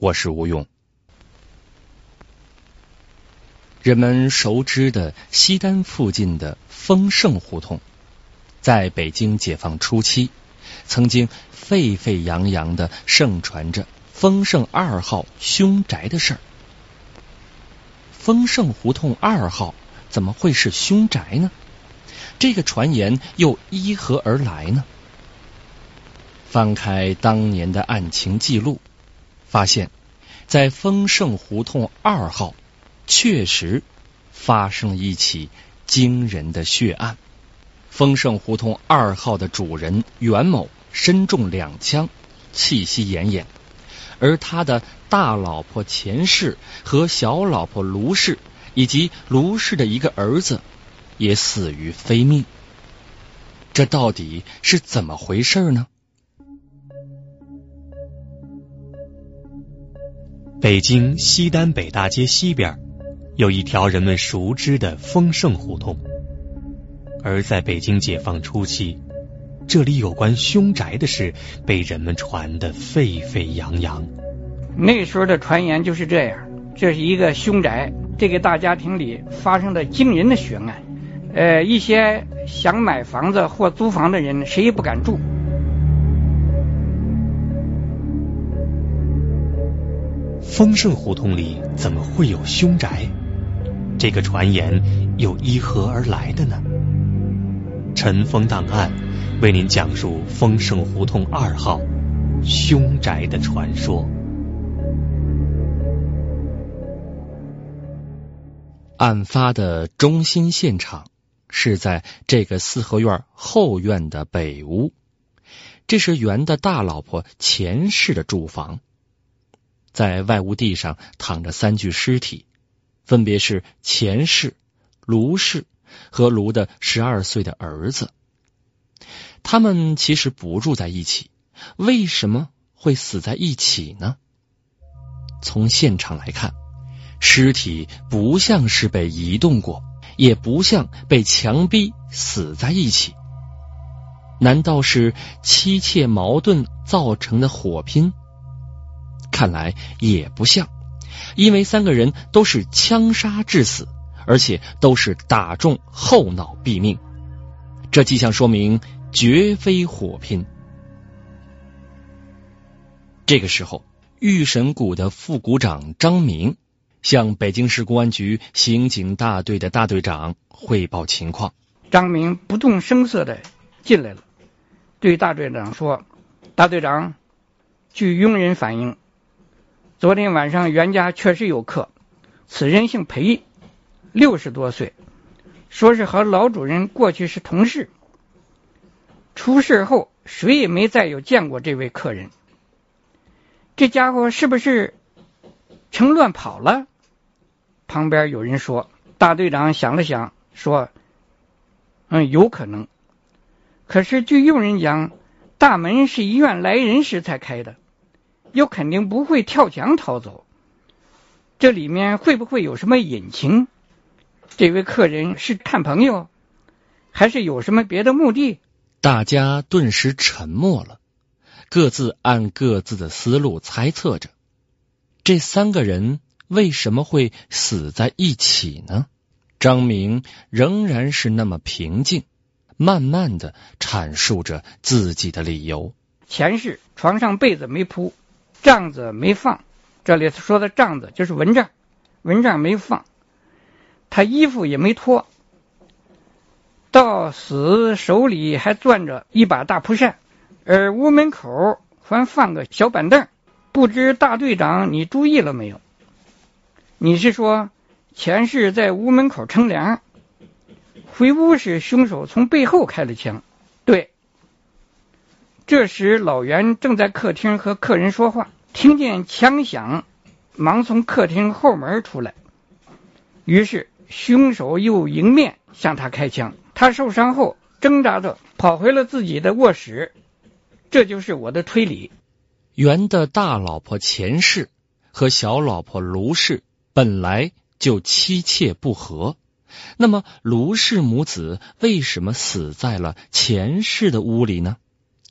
我是吴用。人们熟知的西单附近的丰盛胡同，在北京解放初期，曾经沸沸扬扬的盛传着丰盛二号凶宅的事儿。丰盛胡同二号怎么会是凶宅呢？这个传言又依何而来呢？翻开当年的案情记录。发现，在丰盛胡同二号确实发生了一起惊人的血案。丰盛胡同二号的主人袁某身中两枪，气息奄奄，而他的大老婆钱氏和小老婆卢氏以及卢氏的一个儿子也死于非命。这到底是怎么回事呢？北京西单北大街西边有一条人们熟知的丰盛胡同，而在北京解放初期，这里有关凶宅的事被人们传得沸沸扬扬。那时候的传言就是这样：这是一个凶宅，这个大家庭里发生了惊人的血案。呃，一些想买房子或租房的人，谁也不敢住。丰盛胡同里怎么会有凶宅？这个传言又依何而来的呢？尘封档案为您讲述丰盛胡同二号凶宅的传说。案发的中心现场是在这个四合院后院的北屋，这是袁的大老婆钱氏的住房。在外屋地上躺着三具尸体，分别是钱氏、卢氏和卢的十二岁的儿子。他们其实不住在一起，为什么会死在一起呢？从现场来看，尸体不像是被移动过，也不像被强逼死在一起。难道是妻妾矛盾造成的火拼？看来也不像，因为三个人都是枪杀致死，而且都是打中后脑毙命，这迹象说明绝非火拼。这个时候，预审股的副股长张明向北京市公安局刑警大队的大队长汇报情况。张明不动声色的进来了，对大队长说：“大队长，据佣人反映。”昨天晚上袁家确实有客，此人姓裴，六十多岁，说是和老主人过去是同事。出事后谁也没再有见过这位客人。这家伙是不是乘乱跑了？旁边有人说，大队长想了想说：“嗯，有可能。可是据佣人讲，大门是医院来人时才开的。”又肯定不会跳墙逃走，这里面会不会有什么隐情？这位客人是看朋友，还是有什么别的目的？大家顿时沉默了，各自按各自的思路猜测着，这三个人为什么会死在一起呢？张明仍然是那么平静，慢慢的阐述着自己的理由。前世床上被子没铺。帐子没放，这里说的帐子就是蚊帐，蚊帐没放，他衣服也没脱，到死手里还攥着一把大蒲扇，而屋门口还放个小板凳，不知大队长你注意了没有？你是说前世在屋门口乘凉，回屋时凶手从背后开了枪？对这时，老袁正在客厅和客人说话，听见枪响，忙从客厅后门出来。于是凶手又迎面向他开枪。他受伤后挣扎着跑回了自己的卧室。这就是我的推理。袁的大老婆钱氏和小老婆卢氏本来就妻妾不和，那么卢氏母子为什么死在了钱氏的屋里呢？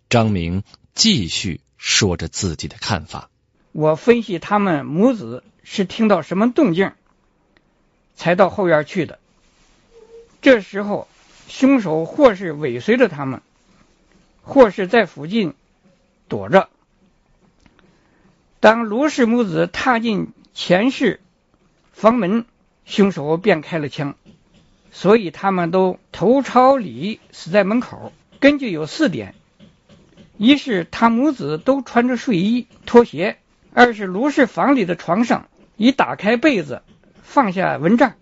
张明继续说着自己的看法。我分析，他们母子是听到什么动静，才到后院去的。这时候，凶手或是尾随着他们，或是在附近躲着。当卢氏母子踏进前室房门，凶手便开了枪，所以他们都头朝里死在门口。根据有四点：一是他母子都穿着睡衣拖鞋；二是卢氏房里的床上已打开被子，放下蚊帐。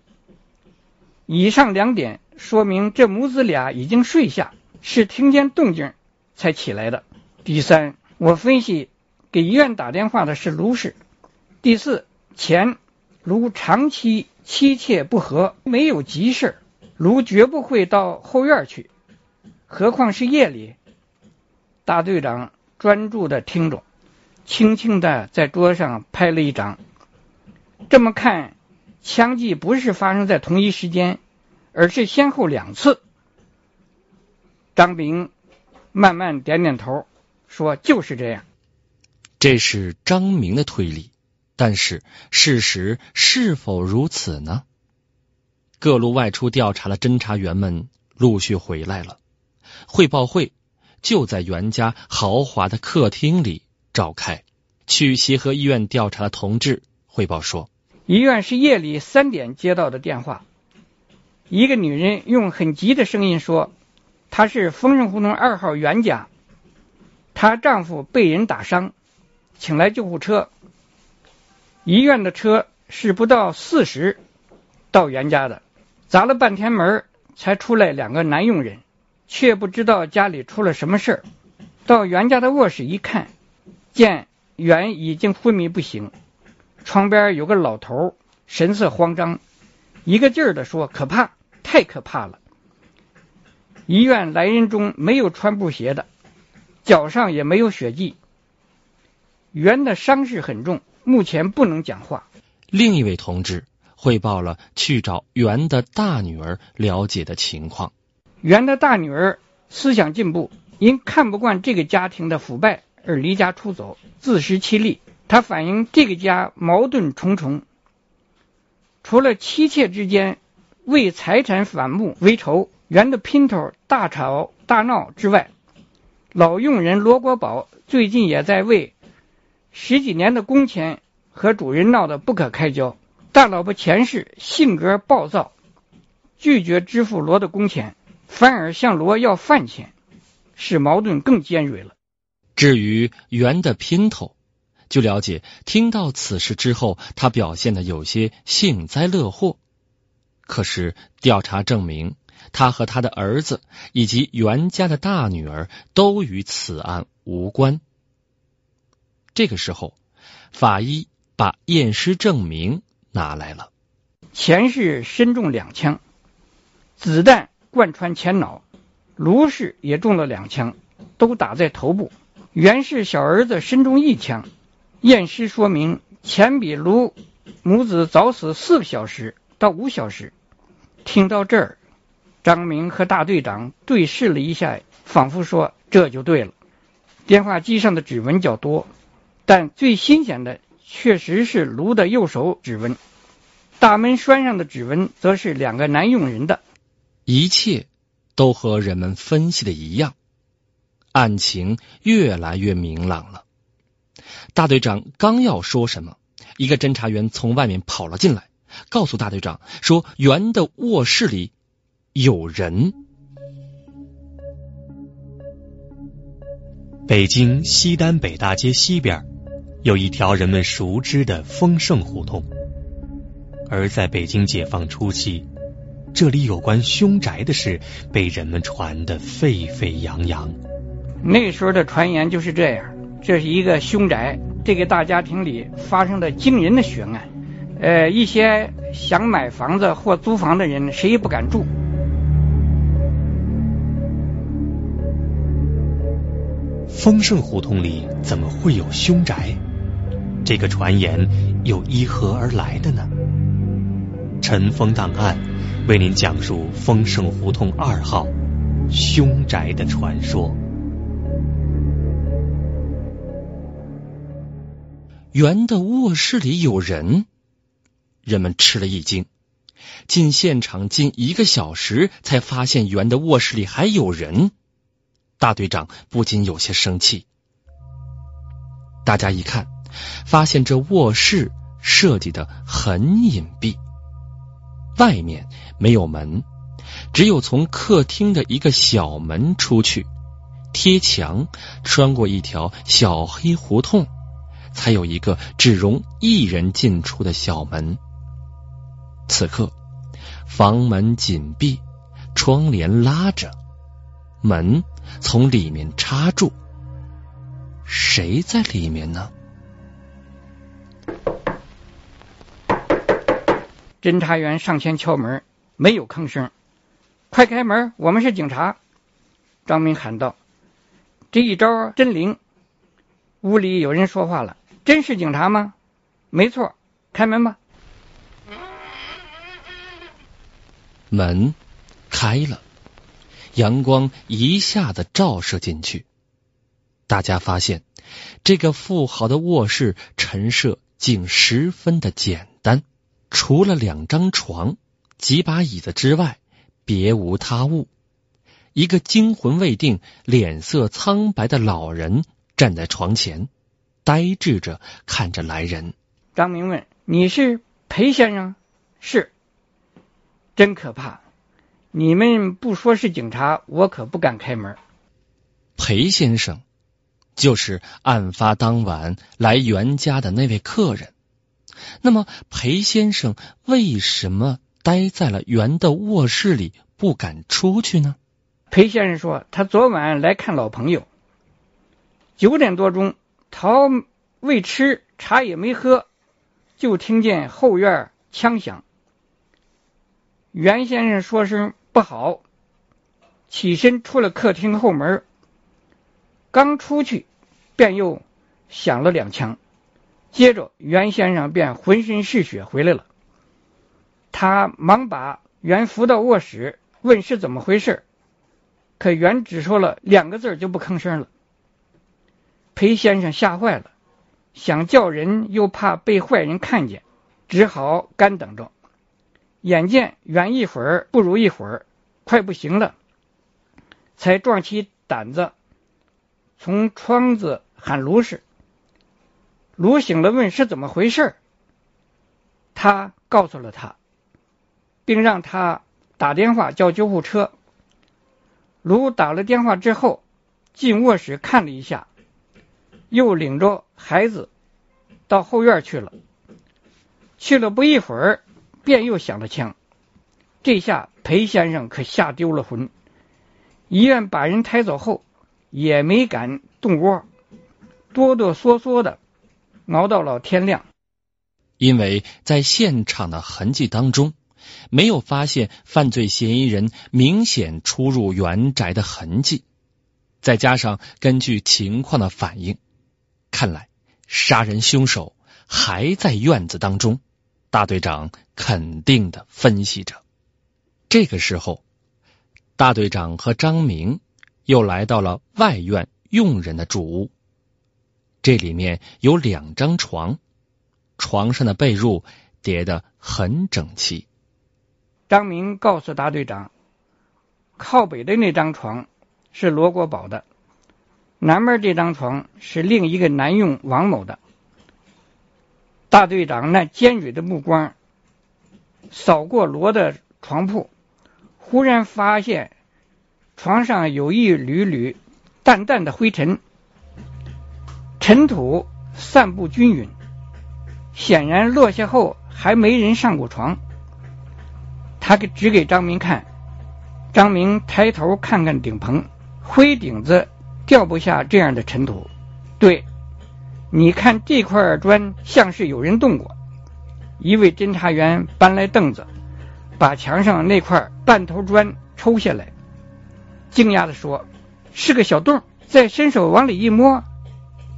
以上两点说明这母子俩已经睡下，是听见动静才起来的。第三，我分析。给医院打电话的是卢氏。第四，钱卢长期妻妾不和，没有急事，卢绝不会到后院去，何况是夜里。大队长专注的听着，轻轻的在桌上拍了一掌。这么看，枪击不是发生在同一时间，而是先后两次。张炳慢慢点点头，说：“就是这样。”这是张明的推理，但是事实是否如此呢？各路外出调查的侦查员们陆续回来了，汇报会就在袁家豪华的客厅里召开。去协和医院调查的同志汇报说，医院是夜里三点接到的电话，一个女人用很急的声音说：“她是丰盛胡同二号袁家，她丈夫被人打伤。”请来救护车，医院的车是不到四十到袁家的，砸了半天门才出来两个男佣人，却不知道家里出了什么事儿。到袁家的卧室一看，见袁已经昏迷不醒，床边有个老头，神色慌张，一个劲儿的说：“可怕，太可怕了！”医院来人中没有穿布鞋的，脚上也没有血迹。袁的伤势很重，目前不能讲话。另一位同志汇报了去找袁的大女儿了解的情况。袁的大女儿思想进步，因看不惯这个家庭的腐败而离家出走，自食其力。他反映这个家矛盾重重，除了妻妾之间为财产反目为仇，袁的姘头大吵大闹之外，老佣人罗国宝最近也在为。十几年的工钱和主人闹得不可开交，大老婆钱氏性格暴躁，拒绝支付罗的工钱，反而向罗要饭钱，使矛盾更尖锐了。至于袁的姘头，据了解，听到此事之后，他表现的有些幸灾乐祸。可是调查证明，他和他的儿子以及袁家的大女儿都与此案无关。这个时候，法医把验尸证明拿来了。前世身中两枪，子弹贯穿前脑；卢氏也中了两枪，都打在头部。袁氏小儿子身中一枪，验尸说明钱比卢母子早死四个小时到五小时。听到这儿，张明和大队长对视了一下，仿佛说这就对了。电话机上的指纹较多。但最新鲜的确实是卢的右手指纹，大门栓上的指纹则是两个男佣人的。一切都和人们分析的一样，案情越来越明朗了。大队长刚要说什么，一个侦查员从外面跑了进来，告诉大队长说：“袁的卧室里有人。”北京西单北大街西边。有一条人们熟知的丰盛胡同，而在北京解放初期，这里有关凶宅的事被人们传得沸沸扬扬。那时候的传言就是这样：这是一个凶宅，这个大家庭里发生了惊人的血案。呃，一些想买房子或租房的人，谁也不敢住。丰盛胡同里怎么会有凶宅？这个传言又依何而来的呢？尘封档案为您讲述丰盛胡同二号凶宅的传说。袁的卧室里有人。人们吃了一惊，进现场近一个小时，才发现袁的卧室里还有人。大队长不禁有些生气。大家一看，发现这卧室设计的很隐蔽，外面没有门，只有从客厅的一个小门出去，贴墙穿过一条小黑胡同，才有一个只容一人进出的小门。此刻，房门紧闭，窗帘拉着，门从里面插住。谁在里面呢？侦查员上前敲门，没有吭声。快开门，我们是警察！张明喊道。这一招真灵。屋里有人说话了：“真是警察吗？”“没错，开门吧。”门开了，阳光一下子照射进去。大家发现，这个富豪的卧室陈设竟十分的简单，除了两张床、几把椅子之外，别无他物。一个惊魂未定、脸色苍白的老人站在床前，呆滞着看着来人。张明问：“你是裴先生？”“是。”真可怕！你们不说是警察，我可不敢开门。裴先生就是案发当晚来袁家的那位客人。那么，裴先生为什么待在了袁的卧室里，不敢出去呢？裴先生说，他昨晚来看老朋友，九点多钟，他未吃茶也没喝，就听见后院枪响。袁先生说声不好，起身出了客厅后门，刚出去，便又响了两枪。接着，袁先生便浑身是血回来了。他忙把袁扶到卧室，问是怎么回事，可袁只说了两个字就不吭声了。裴先生吓坏了，想叫人又怕被坏人看见，只好干等着。眼见远一会儿不如一会儿，快不行了，才壮起胆子从窗子喊卢氏。卢醒了，问是怎么回事他告诉了他，并让他打电话叫救护车。卢打了电话之后，进卧室看了一下，又领着孩子到后院去了。去了不一会儿。便又响了枪，这下裴先生可吓丢了魂。医院把人抬走后，也没敢动窝，哆哆嗦嗦的熬到了天亮。因为在现场的痕迹当中，没有发现犯罪嫌疑人明显出入原宅的痕迹，再加上根据情况的反应，看来杀人凶手还在院子当中。大队长肯定的分析着。这个时候，大队长和张明又来到了外院佣人的住屋。这里面有两张床，床上的被褥叠得很整齐。张明告诉大队长，靠北的那张床是罗国宝的，南面这张床是另一个男佣王某的。大队长那尖锐的目光扫过罗的床铺，忽然发现床上有一缕缕淡淡的灰尘，尘土散布均匀，显然落下后还没人上过床。他给指给张明看，张明抬头看看顶棚，灰顶子掉不下这样的尘土。对，你看这块砖像是有人动过。一位侦查员搬来凳子，把墙上那块半头砖抽下来，惊讶地说：“是个小洞。”再伸手往里一摸，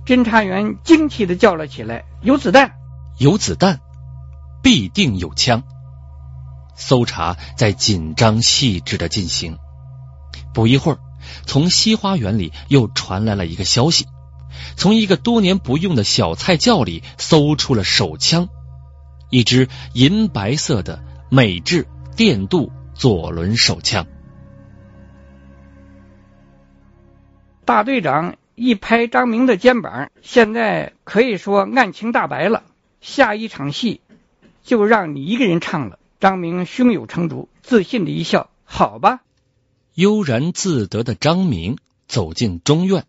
侦查员惊奇的叫了起来：“有子弹！有子弹！必定有枪！”搜查在紧张细致的进行。不一会儿，从西花园里又传来了一个消息：从一个多年不用的小菜窖里搜出了手枪，一支银白色的美制电镀左轮手枪。大队长一拍张明的肩膀：“现在可以说案情大白了，下一场戏就让你一个人唱了。”张明胸有成竹，自信的一笑：“好吧。”悠然自得的张明走进中院，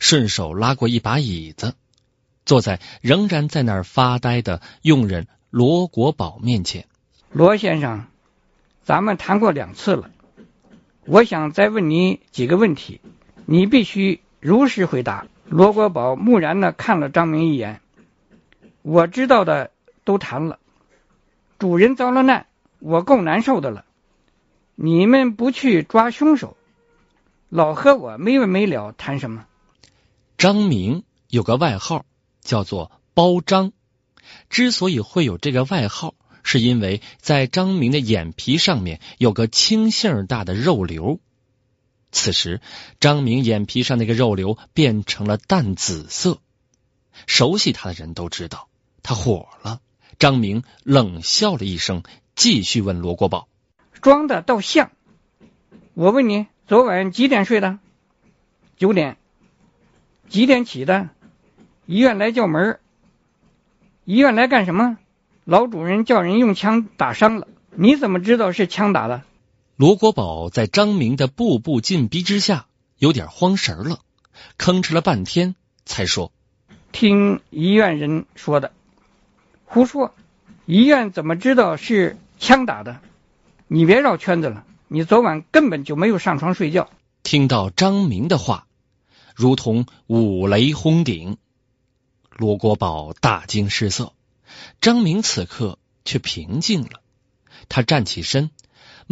顺手拉过一把椅子，坐在仍然在那儿发呆的佣人罗国宝面前。罗先生，咱们谈过两次了，我想再问你几个问题，你必须如实回答。罗国宝木然的看了张明一眼。我知道的都谈了，主人遭了难，我够难受的了。你们不去抓凶手，老和我没完没了谈什么？张明有个外号叫做包张，之所以会有这个外号，是因为在张明的眼皮上面有个青杏大的肉瘤。此时，张明眼皮上那个肉瘤变成了淡紫色。熟悉他的人都知道，他火了。张明冷笑了一声，继续问罗国宝。装的倒像。我问你，昨晚几点睡的？九点。几点起的？医院来叫门。医院来干什么？老主人叫人用枪打伤了。你怎么知道是枪打的？罗国宝在张明的步步紧逼之下，有点慌神了，吭哧了半天，才说：“听医院人说的。”胡说！医院怎么知道是枪打的？你别绕圈子了，你昨晚根本就没有上床睡觉。听到张明的话，如同五雷轰顶，罗国宝大惊失色。张明此刻却平静了，他站起身，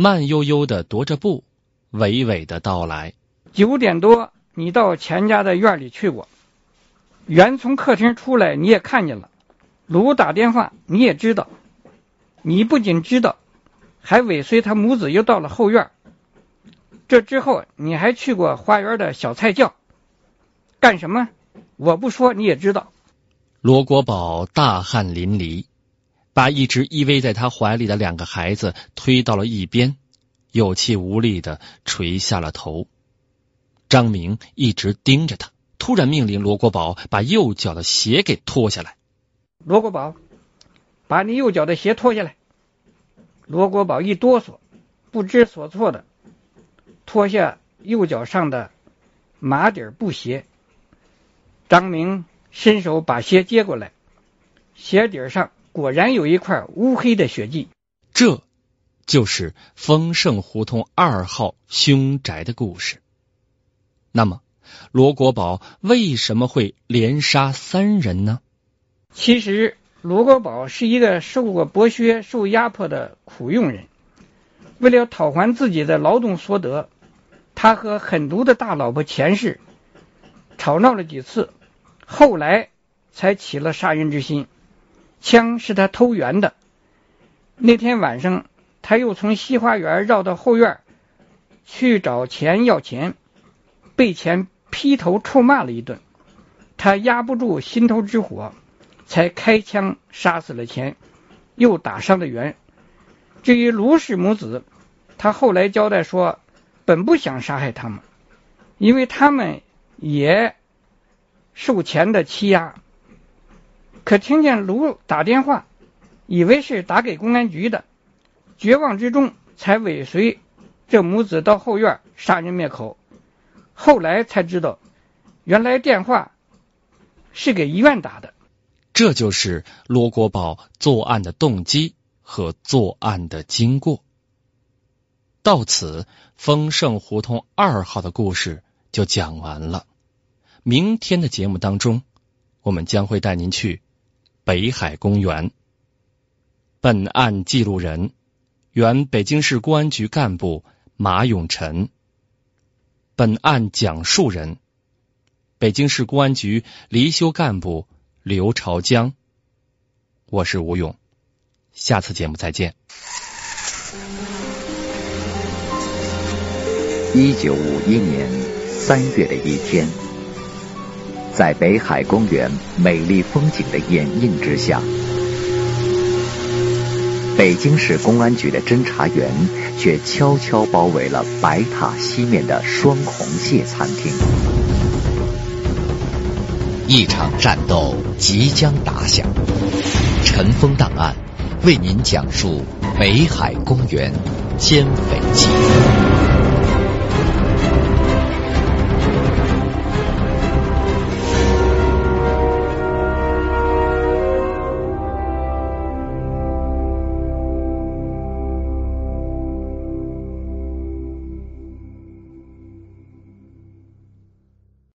慢悠悠的踱着步，娓娓的道来：九点多，你到钱家的院里去过，袁从客厅出来，你也看见了。卢打电话，你也知道。你不仅知道。还尾随他母子又到了后院，这之后你还去过花园的小菜窖，干什么？我不说你也知道。罗国宝大汗淋漓，把一直依偎在他怀里的两个孩子推到了一边，有气无力的垂下了头。张明一直盯着他，突然命令罗国宝把右脚的鞋给脱下来。罗国宝，把你右脚的鞋脱下来。罗国宝一哆嗦，不知所措的脱下右脚上的麻底布鞋。张明伸手把鞋接过来，鞋底上果然有一块乌黑的血迹。这就是丰盛胡同二号凶宅的故事。那么，罗国宝为什么会连杀三人呢？其实。罗国宝是一个受过剥削、受压迫的苦佣人，为了讨还自己的劳动所得，他和狠毒的大老婆钱氏吵闹了几次，后来才起了杀人之心。枪是他偷圆的。那天晚上，他又从西花园绕到后院去找钱要钱，被钱劈头臭骂了一顿，他压不住心头之火。才开枪杀死了钱，又打伤了袁。至于卢氏母子，他后来交代说，本不想杀害他们，因为他们也受钱的欺压。可听见卢打电话，以为是打给公安局的，绝望之中才尾随这母子到后院杀人灭口。后来才知道，原来电话是给医院打的。这就是罗国宝作案的动机和作案的经过。到此，丰盛胡同二号的故事就讲完了。明天的节目当中。我们将会带您去北海公园。本案记录人：原北京市公安局干部马永臣。本案讲述人：北京市公安局离休干部刘朝江。我是吴勇，下次节目再见。一九五一年三月的一天，在北海公园美丽风景的掩映之下。北京市公安局的侦查员却悄悄包围了白塔西面的双红蟹餐厅。一场战斗即将打响，尘封档案为您讲述北海公园歼匪记。